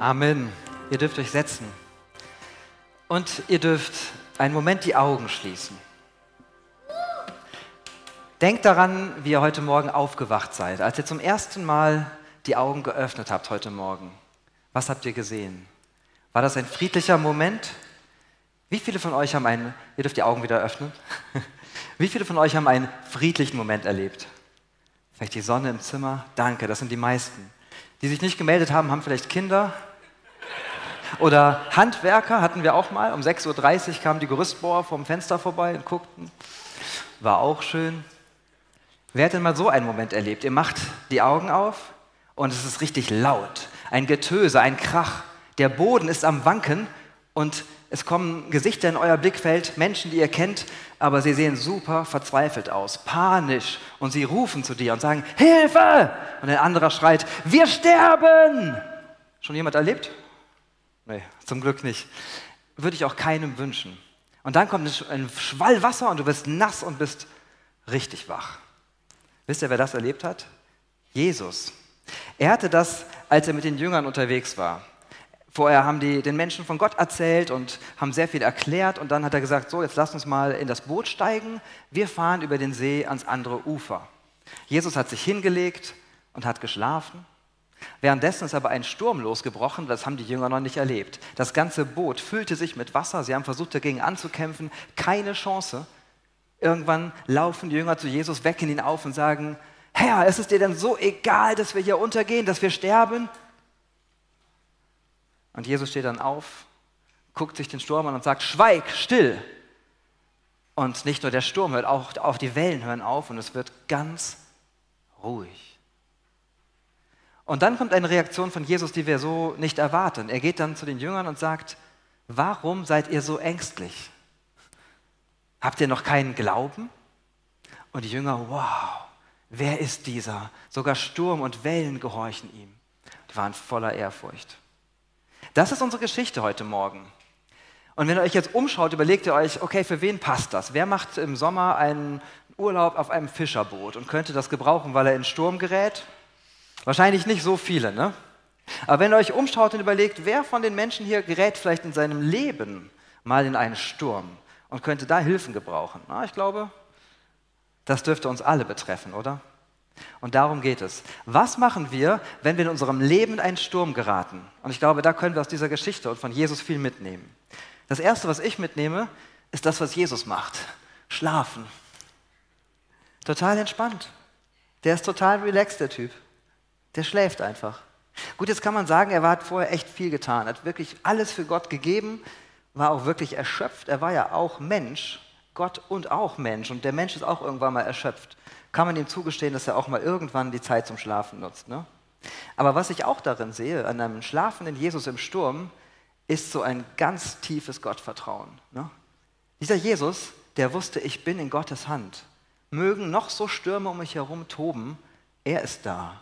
Amen. Ihr dürft euch setzen. Und ihr dürft einen Moment die Augen schließen. Denkt daran, wie ihr heute Morgen aufgewacht seid, als ihr zum ersten Mal die Augen geöffnet habt heute Morgen. Was habt ihr gesehen? War das ein friedlicher Moment? Wie viele von euch haben einen, ihr dürft die Augen wieder öffnen, wie viele von euch haben einen friedlichen Moment erlebt? Vielleicht die Sonne im Zimmer? Danke, das sind die meisten. Die sich nicht gemeldet haben, haben vielleicht Kinder. Oder Handwerker hatten wir auch mal. Um 6.30 Uhr kamen die Gerüstbohrer vom Fenster vorbei und guckten. War auch schön. Wer hat denn mal so einen Moment erlebt? Ihr macht die Augen auf und es ist richtig laut. Ein Getöse, ein Krach. Der Boden ist am Wanken und es kommen Gesichter in euer Blickfeld, Menschen, die ihr kennt, aber sie sehen super verzweifelt aus, panisch. Und sie rufen zu dir und sagen, Hilfe! Und ein anderer schreit, wir sterben! Schon jemand erlebt? Nee, zum Glück nicht. Würde ich auch keinem wünschen. Und dann kommt ein Schwall Wasser und du bist nass und bist richtig wach. Wisst ihr, wer das erlebt hat? Jesus. Er hatte das, als er mit den Jüngern unterwegs war. Vorher haben die den Menschen von Gott erzählt und haben sehr viel erklärt und dann hat er gesagt, so jetzt lass uns mal in das Boot steigen, wir fahren über den See ans andere Ufer. Jesus hat sich hingelegt und hat geschlafen. Währenddessen ist aber ein Sturm losgebrochen, das haben die Jünger noch nicht erlebt. Das ganze Boot füllte sich mit Wasser, sie haben versucht dagegen anzukämpfen, keine Chance. Irgendwann laufen die Jünger zu Jesus, wecken ihn auf und sagen, Herr, ist es dir denn so egal, dass wir hier untergehen, dass wir sterben? Und Jesus steht dann auf, guckt sich den Sturm an und sagt, schweig, still. Und nicht nur der Sturm hört, auch, auch die Wellen hören auf und es wird ganz ruhig. Und dann kommt eine Reaktion von Jesus, die wir so nicht erwarten. Er geht dann zu den Jüngern und sagt, warum seid ihr so ängstlich? Habt ihr noch keinen Glauben? Und die Jünger, wow, wer ist dieser? Sogar Sturm und Wellen gehorchen ihm. Die waren voller Ehrfurcht. Das ist unsere Geschichte heute Morgen. Und wenn ihr euch jetzt umschaut, überlegt ihr euch, okay, für wen passt das? Wer macht im Sommer einen Urlaub auf einem Fischerboot und könnte das gebrauchen, weil er in Sturm gerät? Wahrscheinlich nicht so viele, ne? Aber wenn ihr euch umschaut und überlegt, wer von den Menschen hier gerät vielleicht in seinem Leben mal in einen Sturm und könnte da Hilfen gebrauchen? Na, ich glaube, das dürfte uns alle betreffen, oder? Und darum geht es. Was machen wir, wenn wir in unserem Leben in einen Sturm geraten? Und ich glaube, da können wir aus dieser Geschichte und von Jesus viel mitnehmen. Das Erste, was ich mitnehme, ist das, was Jesus macht. Schlafen. Total entspannt. Der ist total relaxed, der Typ. Der schläft einfach. Gut, jetzt kann man sagen, er hat vorher echt viel getan, hat wirklich alles für Gott gegeben, war auch wirklich erschöpft. Er war ja auch Mensch, Gott und auch Mensch. Und der Mensch ist auch irgendwann mal erschöpft kann man ihm zugestehen, dass er auch mal irgendwann die Zeit zum Schlafen nutzt. Ne? Aber was ich auch darin sehe, an einem schlafenden Jesus im Sturm, ist so ein ganz tiefes Gottvertrauen. Ne? Dieser Jesus, der wusste, ich bin in Gottes Hand. Mögen noch so Stürme um mich herum toben, er ist da.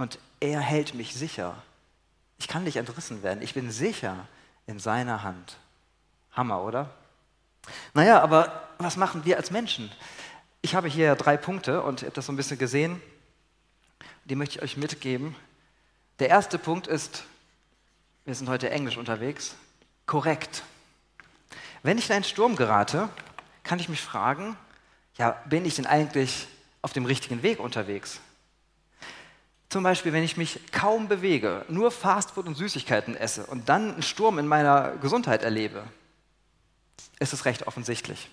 Und er hält mich sicher. Ich kann nicht entrissen werden. Ich bin sicher in seiner Hand. Hammer, oder? Naja, aber was machen wir als Menschen? Ich habe hier drei Punkte und ihr habt das so ein bisschen gesehen. Die möchte ich euch mitgeben. Der erste Punkt ist, wir sind heute englisch unterwegs, korrekt. Wenn ich in einen Sturm gerate, kann ich mich fragen, ja, bin ich denn eigentlich auf dem richtigen Weg unterwegs? Zum Beispiel, wenn ich mich kaum bewege, nur Fastfood und Süßigkeiten esse und dann einen Sturm in meiner Gesundheit erlebe, ist es recht offensichtlich.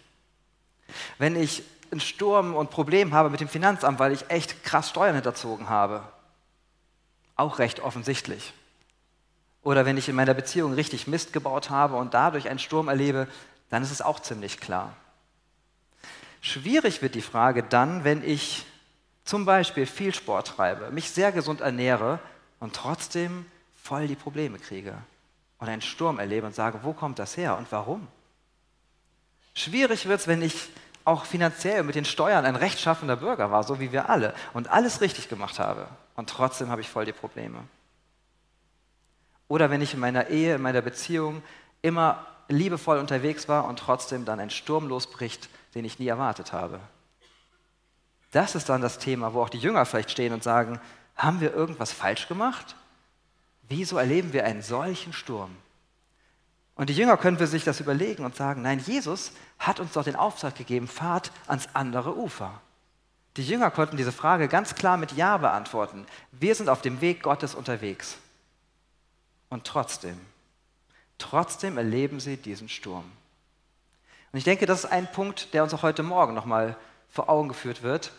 Wenn ich einen Sturm und Problem habe mit dem Finanzamt, weil ich echt krass Steuern hinterzogen habe. Auch recht offensichtlich. Oder wenn ich in meiner Beziehung richtig Mist gebaut habe und dadurch einen Sturm erlebe, dann ist es auch ziemlich klar. Schwierig wird die Frage dann, wenn ich zum Beispiel viel Sport treibe, mich sehr gesund ernähre und trotzdem voll die Probleme kriege und einen Sturm erlebe und sage, wo kommt das her und warum? Schwierig wird es, wenn ich auch finanziell mit den Steuern ein rechtschaffender Bürger war, so wie wir alle, und alles richtig gemacht habe. Und trotzdem habe ich voll die Probleme. Oder wenn ich in meiner Ehe, in meiner Beziehung immer liebevoll unterwegs war und trotzdem dann ein Sturm losbricht, den ich nie erwartet habe. Das ist dann das Thema, wo auch die Jünger vielleicht stehen und sagen, haben wir irgendwas falsch gemacht? Wieso erleben wir einen solchen Sturm? Und die Jünger können für sich das überlegen und sagen, nein, Jesus hat uns doch den Auftrag gegeben, fahrt ans andere Ufer. Die Jünger konnten diese Frage ganz klar mit Ja beantworten. Wir sind auf dem Weg Gottes unterwegs. Und trotzdem, trotzdem erleben sie diesen Sturm. Und ich denke, das ist ein Punkt, der uns auch heute Morgen nochmal vor Augen geführt wird.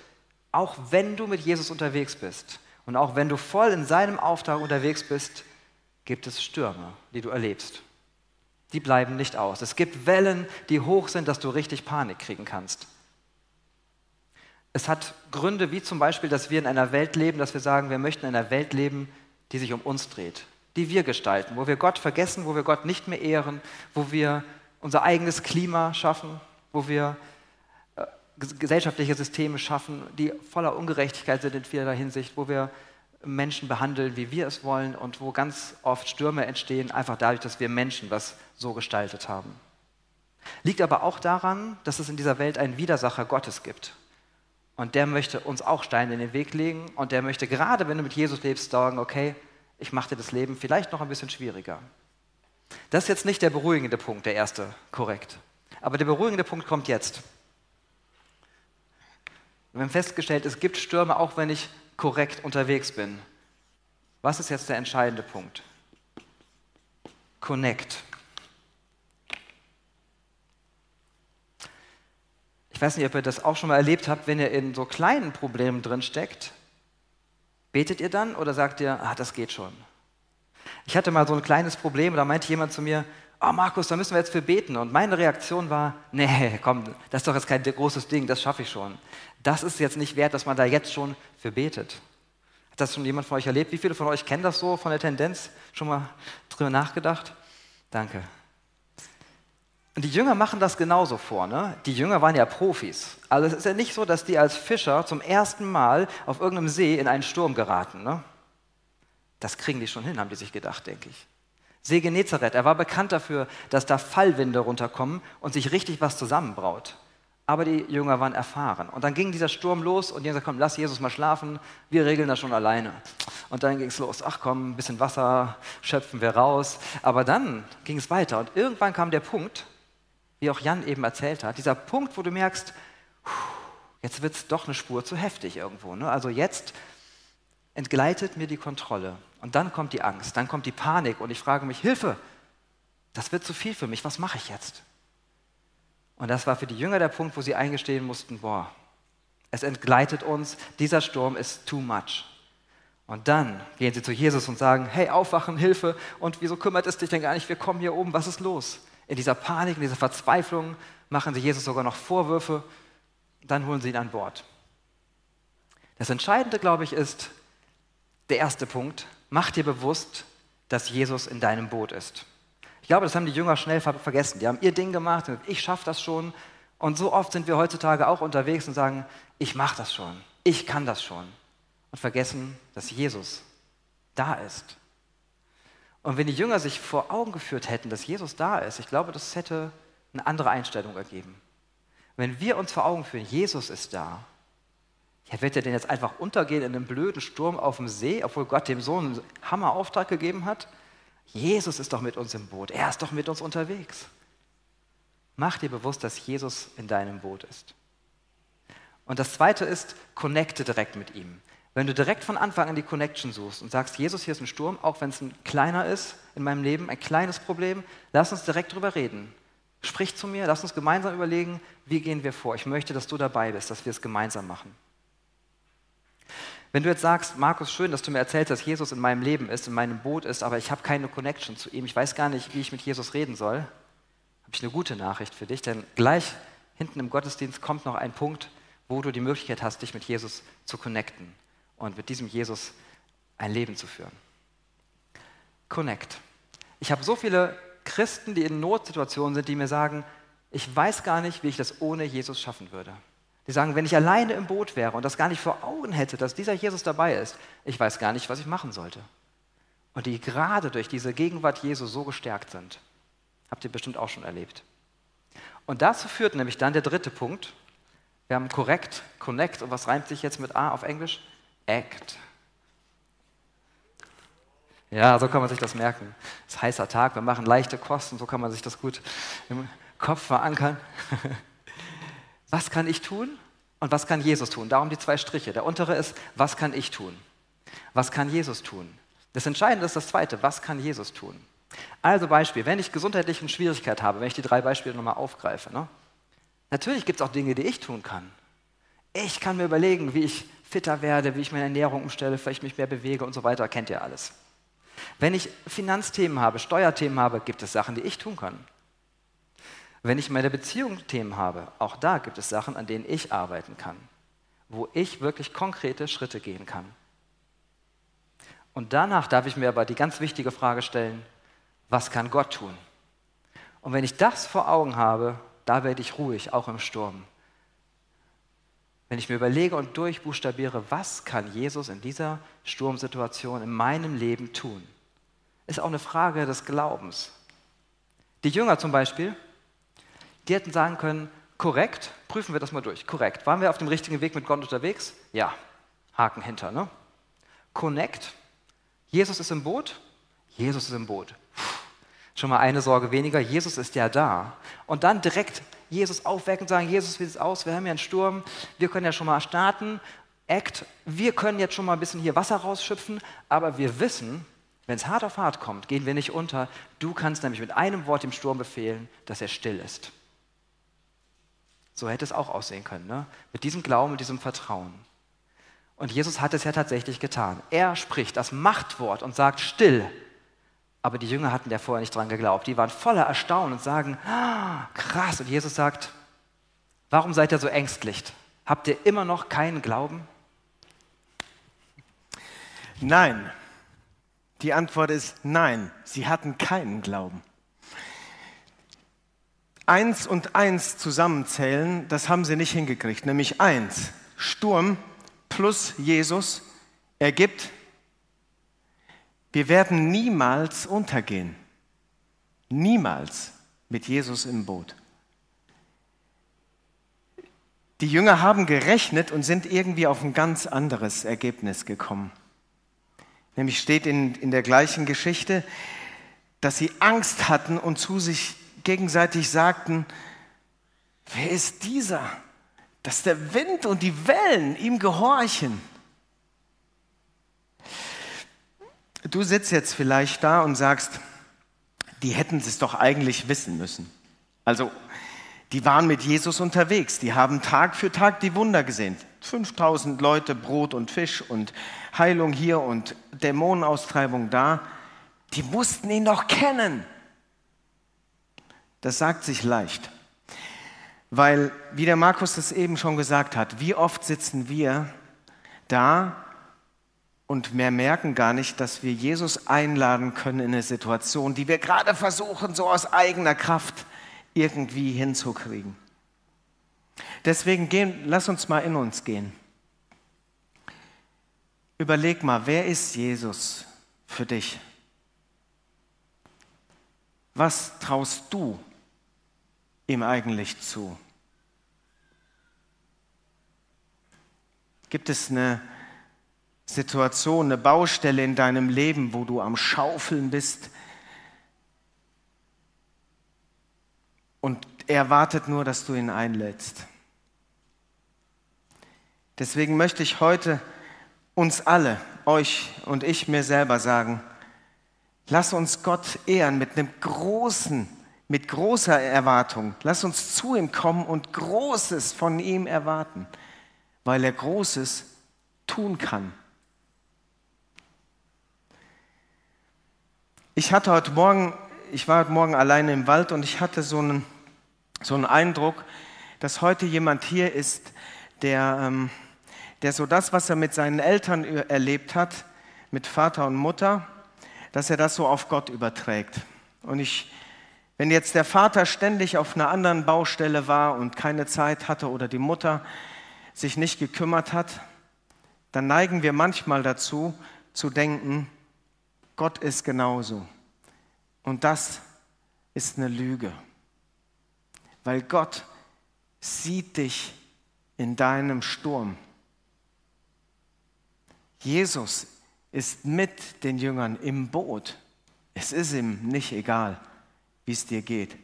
Auch wenn du mit Jesus unterwegs bist und auch wenn du voll in seinem Auftrag unterwegs bist, gibt es Stürme, die du erlebst. Die bleiben nicht aus. Es gibt Wellen, die hoch sind, dass du richtig Panik kriegen kannst. Es hat Gründe, wie zum Beispiel, dass wir in einer Welt leben, dass wir sagen, wir möchten in einer Welt leben, die sich um uns dreht, die wir gestalten, wo wir Gott vergessen, wo wir Gott nicht mehr ehren, wo wir unser eigenes Klima schaffen, wo wir gesellschaftliche Systeme schaffen, die voller Ungerechtigkeit sind in vielerlei Hinsicht, wo wir Menschen behandeln, wie wir es wollen und wo ganz oft Stürme entstehen, einfach dadurch, dass wir Menschen was so gestaltet haben. Liegt aber auch daran, dass es in dieser Welt einen Widersacher Gottes gibt. Und der möchte uns auch Steine in den Weg legen und der möchte gerade, wenn du mit Jesus lebst, sagen, okay, ich mache dir das Leben vielleicht noch ein bisschen schwieriger. Das ist jetzt nicht der beruhigende Punkt, der erste, korrekt. Aber der beruhigende Punkt kommt jetzt. Wir haben festgestellt, es gibt Stürme, auch wenn ich korrekt unterwegs bin. Was ist jetzt der entscheidende Punkt? Connect. Ich weiß nicht, ob ihr das auch schon mal erlebt habt, wenn ihr in so kleinen Problemen drin steckt. Betet ihr dann oder sagt ihr, ah, das geht schon? Ich hatte mal so ein kleines Problem, da meinte jemand zu mir, oh Markus, da müssen wir jetzt für beten. Und meine Reaktion war, nee, komm, das ist doch jetzt kein großes Ding, das schaffe ich schon. Das ist jetzt nicht wert, dass man da jetzt schon für betet. Hat das schon jemand von euch erlebt? Wie viele von euch kennen das so von der Tendenz? Schon mal drüber nachgedacht? Danke. Und die Jünger machen das genauso vor. Ne? Die Jünger waren ja Profis. Also es ist ja nicht so, dass die als Fischer zum ersten Mal auf irgendeinem See in einen Sturm geraten. Ne? Das kriegen die schon hin, haben die sich gedacht, denke ich. See Genezareth, er war bekannt dafür, dass da Fallwinde runterkommen und sich richtig was zusammenbraut. Aber die Jünger waren erfahren. Und dann ging dieser Sturm los und die haben gesagt, komm, lass Jesus mal schlafen, wir regeln das schon alleine. Und dann ging es los, ach komm, ein bisschen Wasser schöpfen wir raus. Aber dann ging es weiter und irgendwann kam der Punkt, wie auch Jan eben erzählt hat, dieser Punkt, wo du merkst, jetzt wird es doch eine Spur zu heftig irgendwo. Ne? Also jetzt entgleitet mir die Kontrolle. Und dann kommt die Angst, dann kommt die Panik und ich frage mich, Hilfe, das wird zu viel für mich, was mache ich jetzt? Und das war für die Jünger der Punkt, wo sie eingestehen mussten, boah, es entgleitet uns, dieser Sturm ist too much. Und dann gehen sie zu Jesus und sagen, hey, aufwachen, Hilfe, und wieso kümmert es dich denn gar nicht, wir kommen hier oben, was ist los? In dieser Panik, in dieser Verzweiflung machen sie Jesus sogar noch Vorwürfe, dann holen sie ihn an Bord. Das Entscheidende, glaube ich, ist der erste Punkt, mach dir bewusst, dass Jesus in deinem Boot ist. Ich glaube, das haben die Jünger schnell vergessen. Die haben ihr Ding gemacht, ich schaffe das schon. Und so oft sind wir heutzutage auch unterwegs und sagen, ich mache das schon, ich kann das schon. Und vergessen, dass Jesus da ist. Und wenn die Jünger sich vor Augen geführt hätten, dass Jesus da ist, ich glaube, das hätte eine andere Einstellung ergeben. Wenn wir uns vor Augen führen, Jesus ist da, ja, wird er denn jetzt einfach untergehen in einem blöden Sturm auf dem See, obwohl Gott dem Sohn einen Hammerauftrag gegeben hat? Jesus ist doch mit uns im Boot, er ist doch mit uns unterwegs. Mach dir bewusst, dass Jesus in deinem Boot ist. Und das zweite ist, connecte direkt mit ihm. Wenn du direkt von Anfang an die Connection suchst und sagst, Jesus, hier ist ein Sturm, auch wenn es ein kleiner ist in meinem Leben, ein kleines Problem, lass uns direkt drüber reden. Sprich zu mir, lass uns gemeinsam überlegen, wie gehen wir vor. Ich möchte, dass du dabei bist, dass wir es gemeinsam machen. Wenn du jetzt sagst, Markus, schön, dass du mir erzählst, dass Jesus in meinem Leben ist, in meinem Boot ist, aber ich habe keine Connection zu ihm, ich weiß gar nicht, wie ich mit Jesus reden soll, habe ich eine gute Nachricht für dich, denn gleich hinten im Gottesdienst kommt noch ein Punkt, wo du die Möglichkeit hast, dich mit Jesus zu connecten und mit diesem Jesus ein Leben zu führen. Connect. Ich habe so viele Christen, die in Notsituationen sind, die mir sagen, ich weiß gar nicht, wie ich das ohne Jesus schaffen würde. Die sagen, wenn ich alleine im Boot wäre und das gar nicht vor Augen hätte, dass dieser Jesus dabei ist, ich weiß gar nicht, was ich machen sollte. Und die gerade durch diese Gegenwart Jesu so gestärkt sind. Habt ihr bestimmt auch schon erlebt. Und dazu führt nämlich dann der dritte Punkt. Wir haben korrekt, connect und was reimt sich jetzt mit A auf Englisch? Act. Ja, so kann man sich das merken. Es ist heißer Tag, wir machen leichte Kosten, so kann man sich das gut im Kopf verankern. Was kann ich tun und was kann Jesus tun? Darum die zwei Striche. Der untere ist, was kann ich tun? Was kann Jesus tun? Das Entscheidende ist das zweite, was kann Jesus tun? Also Beispiel, wenn ich gesundheitliche Schwierigkeit habe, wenn ich die drei Beispiele nochmal aufgreife. Ne? Natürlich gibt es auch Dinge, die ich tun kann. Ich kann mir überlegen, wie ich fitter werde, wie ich meine Ernährung umstelle, vielleicht mich mehr bewege und so weiter, kennt ihr alles. Wenn ich Finanzthemen habe, Steuerthemen habe, gibt es Sachen, die ich tun kann. Wenn ich meine Beziehung Themen habe, auch da gibt es Sachen, an denen ich arbeiten kann, wo ich wirklich konkrete Schritte gehen kann. Und danach darf ich mir aber die ganz wichtige Frage stellen, was kann Gott tun? Und wenn ich das vor Augen habe, da werde ich ruhig, auch im Sturm. Wenn ich mir überlege und durchbuchstabiere, was kann Jesus in dieser Sturmsituation in meinem Leben tun, ist auch eine Frage des Glaubens. Die Jünger zum Beispiel, die hätten sagen können, korrekt, prüfen wir das mal durch, korrekt. Waren wir auf dem richtigen Weg mit Gott unterwegs? Ja, Haken hinter, ne? Connect, Jesus ist im Boot? Jesus ist im Boot. Schon mal eine Sorge weniger, Jesus ist ja da. Und dann direkt Jesus aufwecken und sagen, Jesus, wie sieht es aus? Wir haben ja einen Sturm, wir können ja schon mal starten. Act, wir können jetzt schon mal ein bisschen hier Wasser rausschöpfen, aber wir wissen, wenn es hart auf hart kommt, gehen wir nicht unter. Du kannst nämlich mit einem Wort dem Sturm befehlen, dass er still ist. So hätte es auch aussehen können, ne? mit diesem Glauben, mit diesem Vertrauen. Und Jesus hat es ja tatsächlich getan. Er spricht das Machtwort und sagt still. Aber die Jünger hatten ja vorher nicht dran geglaubt. Die waren voller Erstaunen und sagen, ah, krass. Und Jesus sagt, warum seid ihr so ängstlich? Habt ihr immer noch keinen Glauben? Nein. Die Antwort ist nein. Sie hatten keinen Glauben. Eins und eins zusammenzählen, das haben sie nicht hingekriegt. Nämlich eins, Sturm plus Jesus ergibt, wir werden niemals untergehen. Niemals mit Jesus im Boot. Die Jünger haben gerechnet und sind irgendwie auf ein ganz anderes Ergebnis gekommen. Nämlich steht in, in der gleichen Geschichte, dass sie Angst hatten und zu sich gegenseitig sagten, wer ist dieser? dass der Wind und die Wellen ihm gehorchen. Du sitzt jetzt vielleicht da und sagst, die hätten es doch eigentlich wissen müssen. Also, die waren mit Jesus unterwegs, die haben Tag für Tag die Wunder gesehen. 5000 Leute, Brot und Fisch und Heilung hier und Dämonenaustreibung da. Die mussten ihn doch kennen. Das sagt sich leicht. Weil, wie der Markus das eben schon gesagt hat, wie oft sitzen wir da und wir merken gar nicht, dass wir Jesus einladen können in eine Situation, die wir gerade versuchen, so aus eigener Kraft irgendwie hinzukriegen. Deswegen gehen, lass uns mal in uns gehen. Überleg mal, wer ist Jesus für dich? Was traust du ihm eigentlich zu? Gibt es eine Situation, eine Baustelle in deinem Leben, wo du am Schaufeln bist und er wartet nur, dass du ihn einlädst? Deswegen möchte ich heute uns alle, euch und ich mir selber sagen, lass uns Gott ehren mit einem großen mit großer Erwartung. Lass uns zu ihm kommen und Großes von ihm erwarten, weil er Großes tun kann. Ich hatte heute Morgen, ich war heute Morgen alleine im Wald und ich hatte so einen, so einen Eindruck, dass heute jemand hier ist, der, ähm, der so das, was er mit seinen Eltern erlebt hat, mit Vater und Mutter, dass er das so auf Gott überträgt. Und ich wenn jetzt der Vater ständig auf einer anderen Baustelle war und keine Zeit hatte oder die Mutter sich nicht gekümmert hat, dann neigen wir manchmal dazu zu denken, Gott ist genauso. Und das ist eine Lüge, weil Gott sieht dich in deinem Sturm. Jesus ist mit den Jüngern im Boot. Es ist ihm nicht egal, wie es dir geht.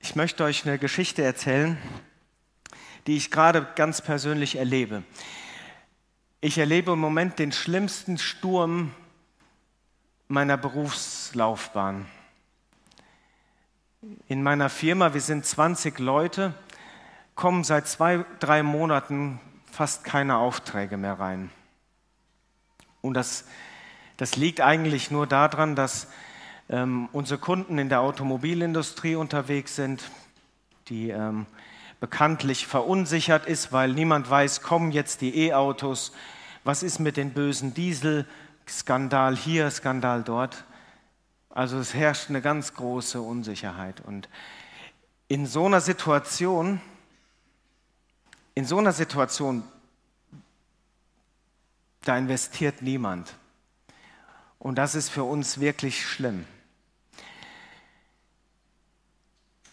Ich möchte euch eine Geschichte erzählen, die ich gerade ganz persönlich erlebe. Ich erlebe im Moment den schlimmsten Sturm meiner Berufslaufbahn. In meiner Firma, wir sind 20 Leute, kommen seit zwei, drei Monaten fast keine Aufträge mehr rein. Und das, das liegt eigentlich nur daran, dass ähm, unsere Kunden in der Automobilindustrie unterwegs sind, die ähm, bekanntlich verunsichert ist, weil niemand weiß, kommen jetzt die E-Autos, was ist mit den bösen Diesel, Skandal hier, Skandal dort. Also es herrscht eine ganz große Unsicherheit. Und in so einer Situation, in so einer Situation, da investiert niemand. Und das ist für uns wirklich schlimm.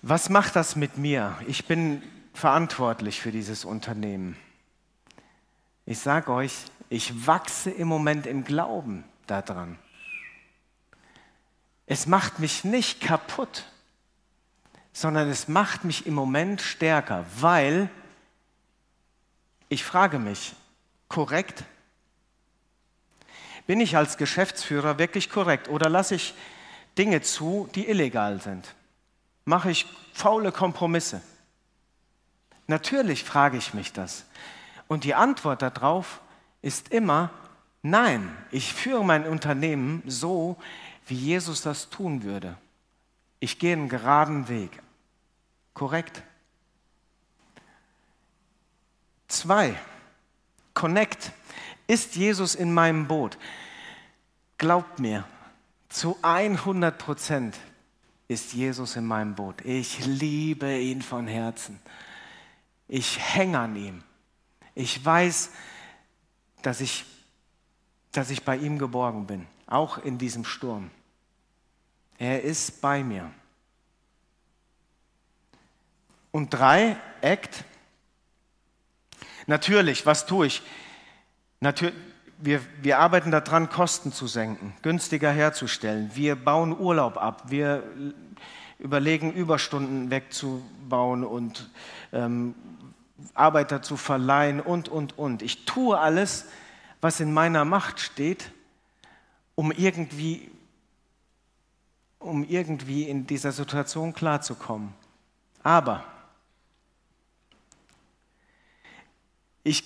Was macht das mit mir? Ich bin verantwortlich für dieses Unternehmen. Ich sage euch, ich wachse im Moment im Glauben daran. Es macht mich nicht kaputt, sondern es macht mich im Moment stärker, weil ich frage mich, korrekt? Bin ich als Geschäftsführer wirklich korrekt oder lasse ich Dinge zu, die illegal sind? Mache ich faule Kompromisse? Natürlich frage ich mich das. Und die Antwort darauf ist immer, nein, ich führe mein Unternehmen so, wie Jesus das tun würde. Ich gehe einen geraden Weg. Korrekt? Zwei, Connect. Ist Jesus in meinem Boot? Glaubt mir, zu 100 Prozent ist Jesus in meinem Boot. Ich liebe ihn von Herzen. Ich hänge an ihm. Ich weiß, dass ich, dass ich bei ihm geborgen bin, auch in diesem Sturm. Er ist bei mir. Und drei, Act. Natürlich, was tue ich? Natürlich, wir, wir arbeiten daran, Kosten zu senken, günstiger herzustellen. Wir bauen Urlaub ab. Wir überlegen, Überstunden wegzubauen und ähm, Arbeiter zu verleihen und, und, und. Ich tue alles, was in meiner Macht steht, um irgendwie, um irgendwie in dieser Situation klarzukommen. Aber ich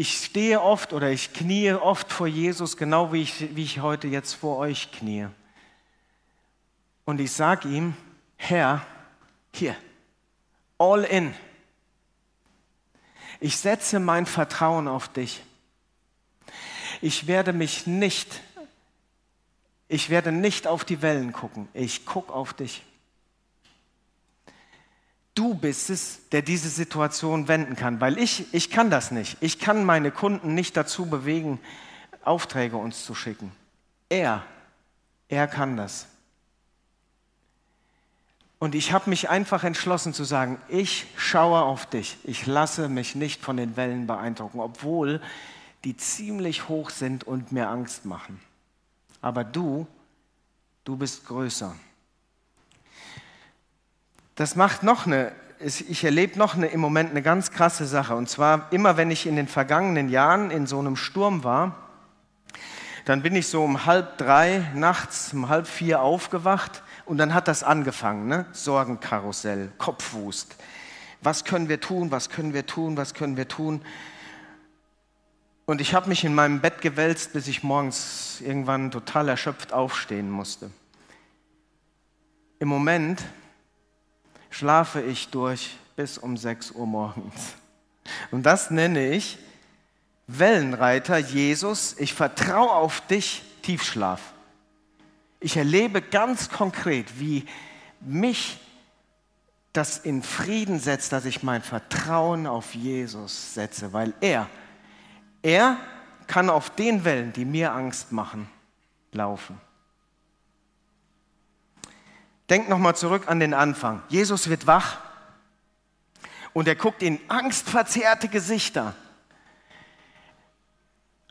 ich stehe oft oder ich kniee oft vor Jesus, genau wie ich, wie ich heute jetzt vor euch kniee. Und ich sage ihm, Herr, hier, all in. Ich setze mein Vertrauen auf dich. Ich werde mich nicht, ich werde nicht auf die Wellen gucken. Ich gucke auf dich. Du bist es, der diese Situation wenden kann, weil ich, ich kann das nicht. Ich kann meine Kunden nicht dazu bewegen, Aufträge uns zu schicken. Er, er kann das. Und ich habe mich einfach entschlossen zu sagen, ich schaue auf dich. Ich lasse mich nicht von den Wellen beeindrucken, obwohl die ziemlich hoch sind und mir Angst machen. Aber du, du bist größer das macht noch eine, ich erlebe noch eine, im Moment eine ganz krasse Sache. Und zwar immer, wenn ich in den vergangenen Jahren in so einem Sturm war, dann bin ich so um halb drei nachts, um halb vier aufgewacht und dann hat das angefangen, ne? Sorgenkarussell, Kopfwust. Was können wir tun, was können wir tun, was können wir tun? Und ich habe mich in meinem Bett gewälzt, bis ich morgens irgendwann total erschöpft aufstehen musste. Im Moment schlafe ich durch bis um 6 Uhr morgens. Und das nenne ich Wellenreiter Jesus, ich vertraue auf dich, Tiefschlaf. Ich erlebe ganz konkret, wie mich das in Frieden setzt, dass ich mein Vertrauen auf Jesus setze, weil er, er kann auf den Wellen, die mir Angst machen, laufen. Denk nochmal zurück an den Anfang. Jesus wird wach. Und er guckt in angstverzerrte Gesichter.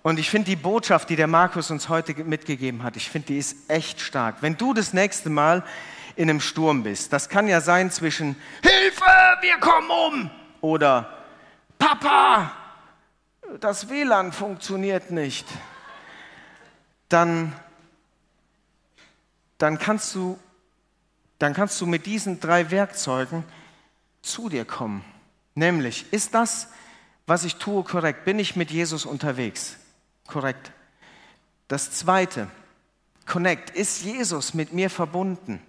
Und ich finde die Botschaft, die der Markus uns heute mitgegeben hat, ich finde, die ist echt stark. Wenn du das nächste Mal in einem Sturm bist, das kann ja sein zwischen Hilfe, wir kommen um oder Papa, das WLAN funktioniert nicht, dann, dann, kannst du, dann kannst du mit diesen drei Werkzeugen zu dir kommen. Nämlich, ist das, was ich tue, korrekt? Bin ich mit Jesus unterwegs? Korrekt. Das zweite, Connect, ist Jesus mit mir verbunden?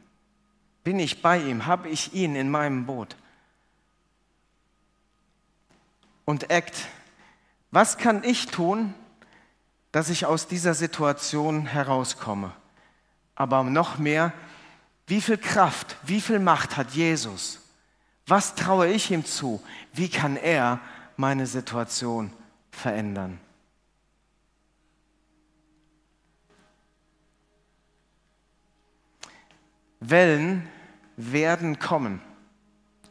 Bin ich bei ihm? Habe ich ihn in meinem Boot? Und Act, was kann ich tun, dass ich aus dieser Situation herauskomme? Aber noch mehr, wie viel Kraft, wie viel Macht hat Jesus? Was traue ich ihm zu? Wie kann er meine Situation verändern? Wellen werden kommen.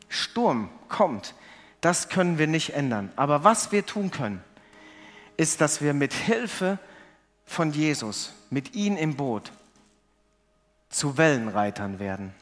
Sturm kommt. Das können wir nicht ändern. Aber was wir tun können, ist, dass wir mit Hilfe von Jesus, mit ihm im Boot, zu Wellenreitern werden.